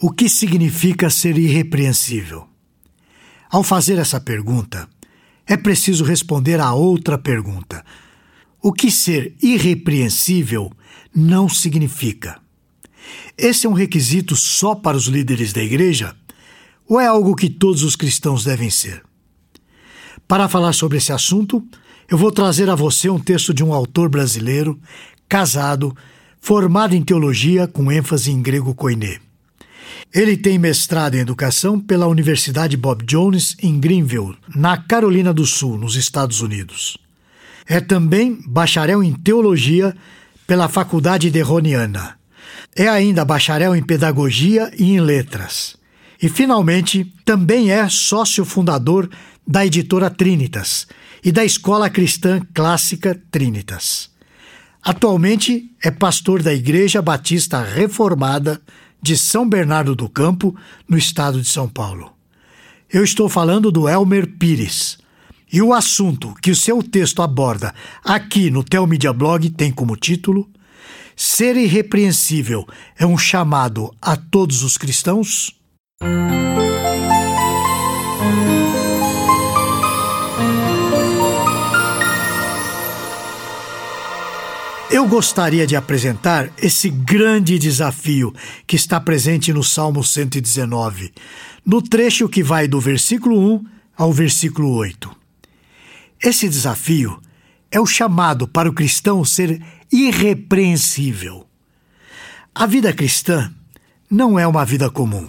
O que significa ser irrepreensível? Ao fazer essa pergunta, é preciso responder a outra pergunta: o que ser irrepreensível não significa? Esse é um requisito só para os líderes da igreja? Ou é algo que todos os cristãos devem ser? Para falar sobre esse assunto, eu vou trazer a você um texto de um autor brasileiro, casado, formado em teologia com ênfase em grego koiné. Ele tem mestrado em educação pela Universidade Bob Jones em Greenville, na Carolina do Sul, nos Estados Unidos. É também bacharel em teologia pela Faculdade de Roniana. É ainda bacharel em pedagogia e em letras. E, finalmente, também é sócio fundador da editora Trinitas e da Escola Cristã Clássica Trinitas. Atualmente é pastor da Igreja Batista Reformada de São Bernardo do Campo, no estado de São Paulo. Eu estou falando do Elmer Pires. E o assunto que o seu texto aborda aqui no Telmídia Blog tem como título Ser irrepreensível é um chamado a todos os cristãos? Eu gostaria de apresentar esse grande desafio que está presente no Salmo 119, no trecho que vai do versículo 1 ao versículo 8. Esse desafio é o chamado para o cristão ser irrepreensível. A vida cristã não é uma vida comum.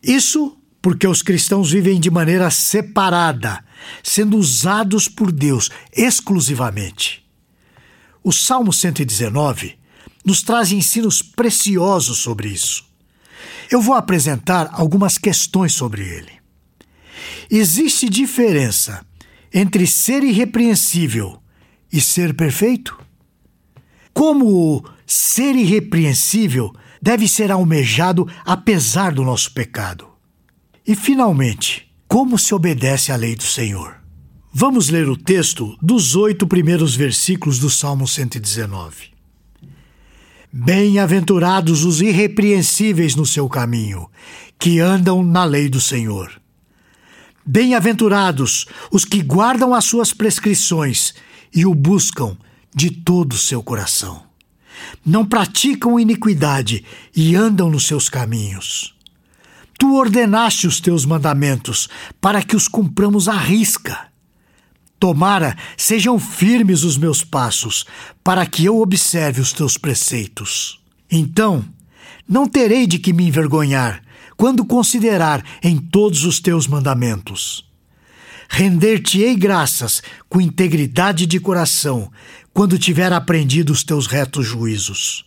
Isso porque os cristãos vivem de maneira separada, sendo usados por Deus exclusivamente. O Salmo 119 nos traz ensinos preciosos sobre isso. Eu vou apresentar algumas questões sobre ele. Existe diferença entre ser irrepreensível e ser perfeito? Como ser irrepreensível deve ser almejado apesar do nosso pecado? E, finalmente, como se obedece à lei do Senhor? Vamos ler o texto dos oito primeiros versículos do Salmo 119. Bem-aventurados os irrepreensíveis no seu caminho, que andam na lei do Senhor. Bem-aventurados os que guardam as suas prescrições e o buscam de todo o seu coração. Não praticam iniquidade e andam nos seus caminhos. Tu ordenaste os teus mandamentos para que os cumpramos à risca. Tomara sejam firmes os meus passos, para que eu observe os teus preceitos. Então, não terei de que me envergonhar quando considerar em todos os teus mandamentos. Render-te-ei graças com integridade de coração, quando tiver aprendido os teus retos juízos.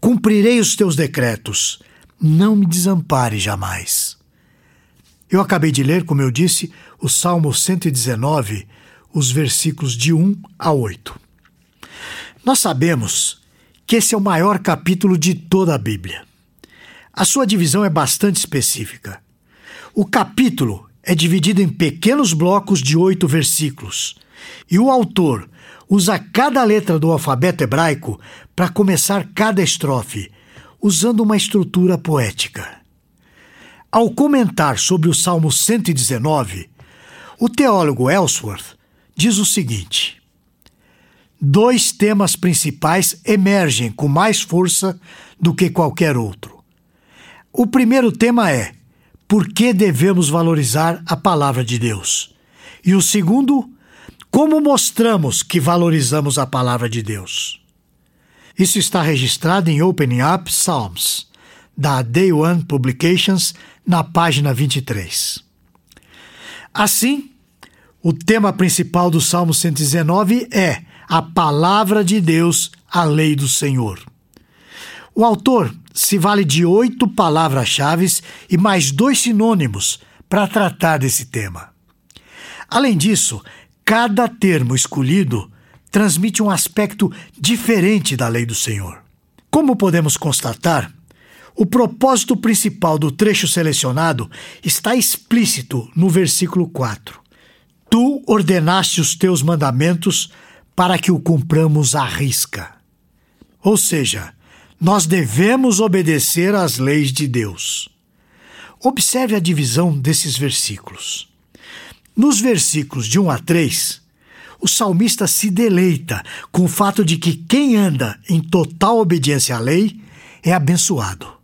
Cumprirei os teus decretos, não me desampare jamais. Eu acabei de ler, como eu disse, o Salmo 119, os versículos de 1 a 8. Nós sabemos que esse é o maior capítulo de toda a Bíblia. A sua divisão é bastante específica. O capítulo é dividido em pequenos blocos de oito versículos, e o autor usa cada letra do alfabeto hebraico para começar cada estrofe, usando uma estrutura poética. Ao comentar sobre o Salmo 119, o teólogo Ellsworth diz o seguinte: dois temas principais emergem com mais força do que qualquer outro. O primeiro tema é por que devemos valorizar a palavra de Deus? E o segundo, como mostramos que valorizamos a palavra de Deus? Isso está registrado em Opening Up Psalms, da Day One Publications, na página 23. Assim, o tema principal do Salmo 119 é a palavra de Deus, a lei do Senhor. O autor se vale de oito palavras-chave e mais dois sinônimos para tratar desse tema. Além disso, cada termo escolhido transmite um aspecto diferente da lei do Senhor. Como podemos constatar, o propósito principal do trecho selecionado está explícito no versículo 4. Tu ordenaste os teus mandamentos para que o cumpramos à risca. Ou seja, nós devemos obedecer às leis de Deus. Observe a divisão desses versículos. Nos versículos de 1 a 3, o salmista se deleita com o fato de que quem anda em total obediência à lei é abençoado.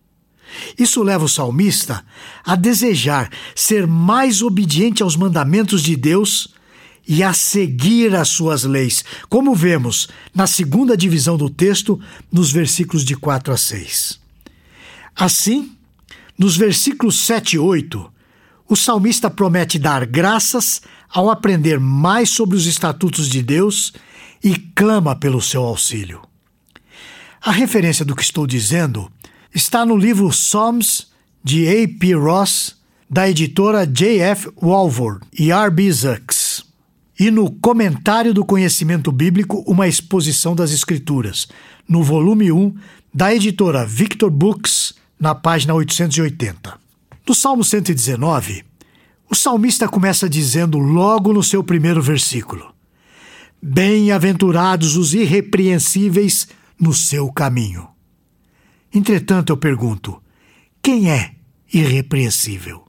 Isso leva o salmista a desejar ser mais obediente aos mandamentos de Deus e a seguir as suas leis, como vemos na segunda divisão do texto, nos versículos de 4 a 6. Assim, nos versículos 7 e 8, o salmista promete dar graças ao aprender mais sobre os estatutos de Deus e clama pelo seu auxílio. A referência do que estou dizendo está no livro Psalms de A.P. Ross, da editora J.F. Walford e R.B. Zucks e no Comentário do Conhecimento Bíblico, uma exposição das Escrituras, no volume 1 da editora Victor Books, na página 880. No Salmo 119, o salmista começa dizendo logo no seu primeiro versículo: Bem-aventurados os irrepreensíveis no seu caminho. Entretanto, eu pergunto: quem é irrepreensível?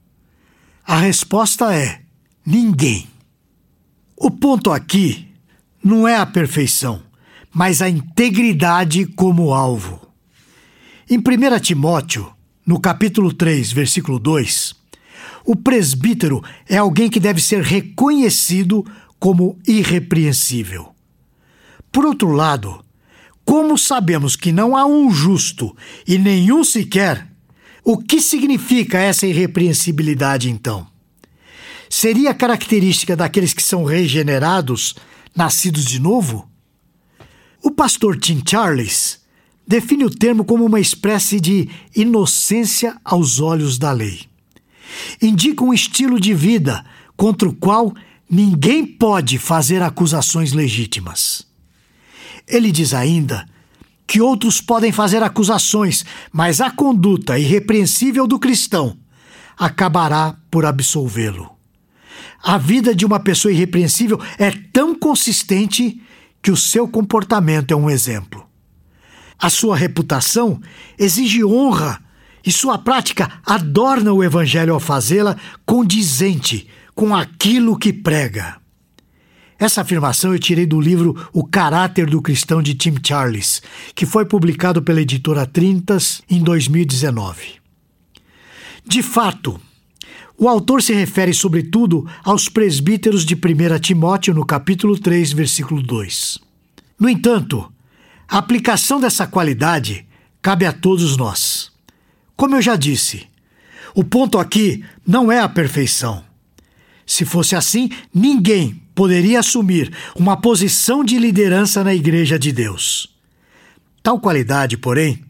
A resposta é: ninguém. O ponto aqui não é a perfeição, mas a integridade como alvo. Em 1 Timóteo, no capítulo 3, versículo 2, o presbítero é alguém que deve ser reconhecido como irrepreensível. Por outro lado, como sabemos que não há um justo e nenhum sequer, o que significa essa irrepreensibilidade então? seria característica daqueles que são regenerados, nascidos de novo? O pastor Tim Charles define o termo como uma espécie de inocência aos olhos da lei. Indica um estilo de vida contra o qual ninguém pode fazer acusações legítimas. Ele diz ainda que outros podem fazer acusações, mas a conduta irrepreensível do cristão acabará por absolvê-lo. A vida de uma pessoa irrepreensível é tão consistente que o seu comportamento é um exemplo. A sua reputação exige honra e sua prática adorna o evangelho ao fazê-la condizente com aquilo que prega. Essa afirmação eu tirei do livro O Caráter do Cristão de Tim Charles, que foi publicado pela editora Trintas em 2019. De fato, o autor se refere, sobretudo, aos presbíteros de 1 Timóteo, no capítulo 3, versículo 2. No entanto, a aplicação dessa qualidade cabe a todos nós. Como eu já disse, o ponto aqui não é a perfeição. Se fosse assim, ninguém poderia assumir uma posição de liderança na Igreja de Deus. Tal qualidade, porém,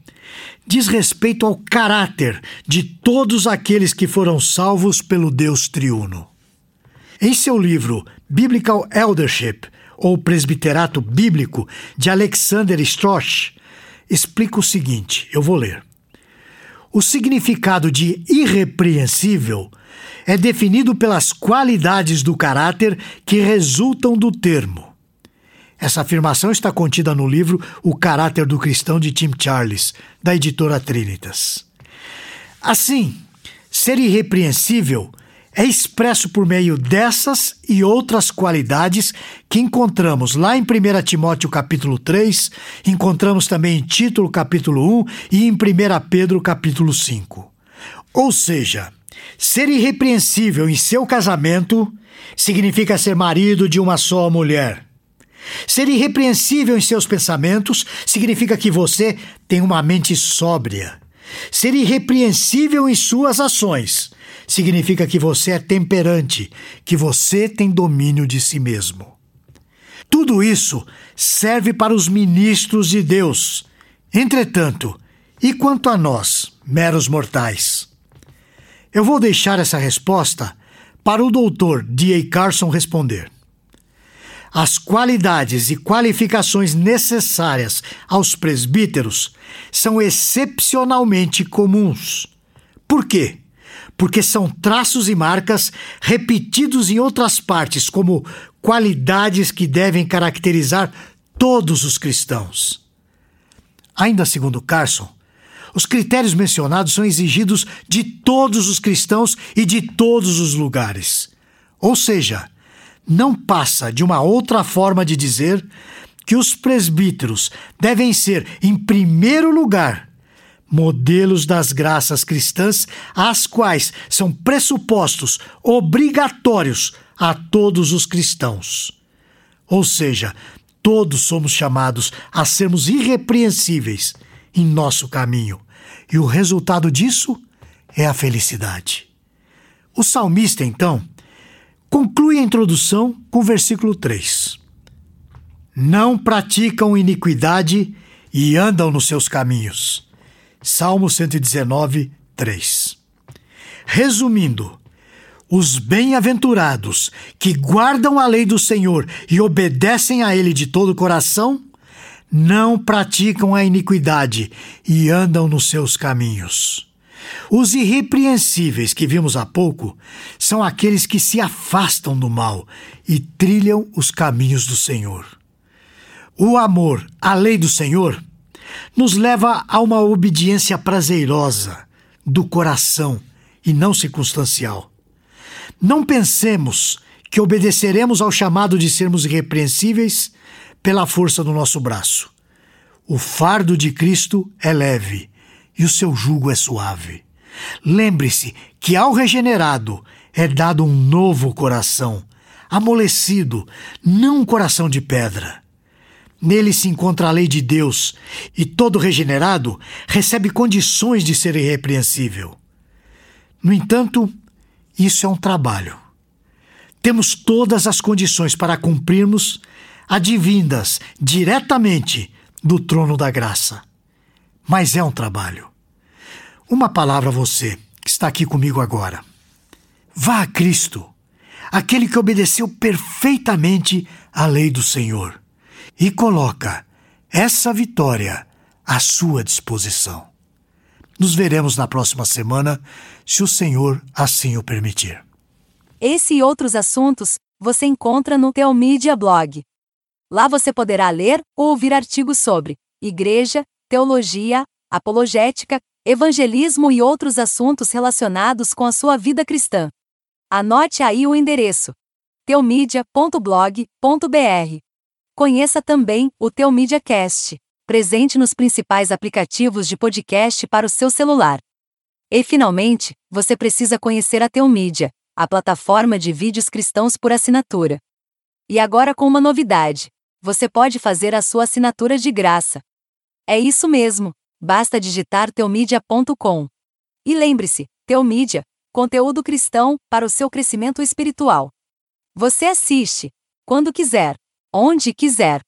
diz respeito ao caráter de todos aqueles que foram salvos pelo Deus triuno. Em seu livro Biblical Eldership, ou Presbiterato Bíblico, de Alexander Strosch, explica o seguinte: eu vou ler. O significado de irrepreensível é definido pelas qualidades do caráter que resultam do termo. Essa afirmação está contida no livro O Caráter do Cristão de Tim Charles, da editora Trinitas. Assim, ser irrepreensível é expresso por meio dessas e outras qualidades que encontramos lá em 1 Timóteo capítulo 3, encontramos também em Título capítulo 1 e em 1 Pedro capítulo 5. Ou seja, ser irrepreensível em seu casamento significa ser marido de uma só mulher Ser irrepreensível em seus pensamentos significa que você tem uma mente sóbria. Ser irrepreensível em suas ações significa que você é temperante, que você tem domínio de si mesmo. Tudo isso serve para os ministros de Deus. Entretanto, e quanto a nós, meros mortais? Eu vou deixar essa resposta para o doutor D.A. Carson responder as qualidades e qualificações necessárias aos presbíteros são excepcionalmente comuns. Por quê? Porque são traços e marcas repetidos em outras partes como qualidades que devem caracterizar todos os cristãos. Ainda segundo Carson, os critérios mencionados são exigidos de todos os cristãos e de todos os lugares. Ou seja, não passa de uma outra forma de dizer que os presbíteros devem ser, em primeiro lugar, modelos das graças cristãs, as quais são pressupostos obrigatórios a todos os cristãos. Ou seja, todos somos chamados a sermos irrepreensíveis em nosso caminho, e o resultado disso é a felicidade. O salmista, então, conclui a introdução com o versículo 3. Não praticam iniquidade e andam nos seus caminhos. Salmo 119, 3. Resumindo, os bem-aventurados que guardam a lei do Senhor e obedecem a Ele de todo o coração não praticam a iniquidade e andam nos seus caminhos. Os irrepreensíveis que vimos há pouco são aqueles que se afastam do mal e trilham os caminhos do Senhor. O amor à lei do Senhor nos leva a uma obediência prazerosa, do coração e não circunstancial. Não pensemos que obedeceremos ao chamado de sermos irrepreensíveis pela força do nosso braço. O fardo de Cristo é leve e o seu jugo é suave. Lembre-se que ao regenerado é dado um novo coração, amolecido, não um coração de pedra. Nele se encontra a lei de Deus, e todo regenerado recebe condições de ser irrepreensível. No entanto, isso é um trabalho. Temos todas as condições para cumprirmos advindas diretamente do trono da graça. Mas é um trabalho. Uma palavra a você que está aqui comigo agora. Vá a Cristo, aquele que obedeceu perfeitamente à lei do Senhor, e coloca essa vitória à sua disposição. Nos veremos na próxima semana, se o Senhor assim o permitir. Esse e outros assuntos você encontra no Teomídia Blog. Lá você poderá ler ou ouvir artigos sobre igreja, teologia, apologética, evangelismo e outros assuntos relacionados com a sua vida cristã. Anote aí o endereço: teomídia.blog.br. Conheça também o Teomídia Cast, presente nos principais aplicativos de podcast para o seu celular. E finalmente, você precisa conhecer a Teomídia, a plataforma de vídeos cristãos por assinatura. E agora com uma novidade você pode fazer a sua assinatura de graça. É isso mesmo, basta digitar teomídia.com. E lembre-se, Teomídia, conteúdo cristão para o seu crescimento espiritual. Você assiste, quando quiser, onde quiser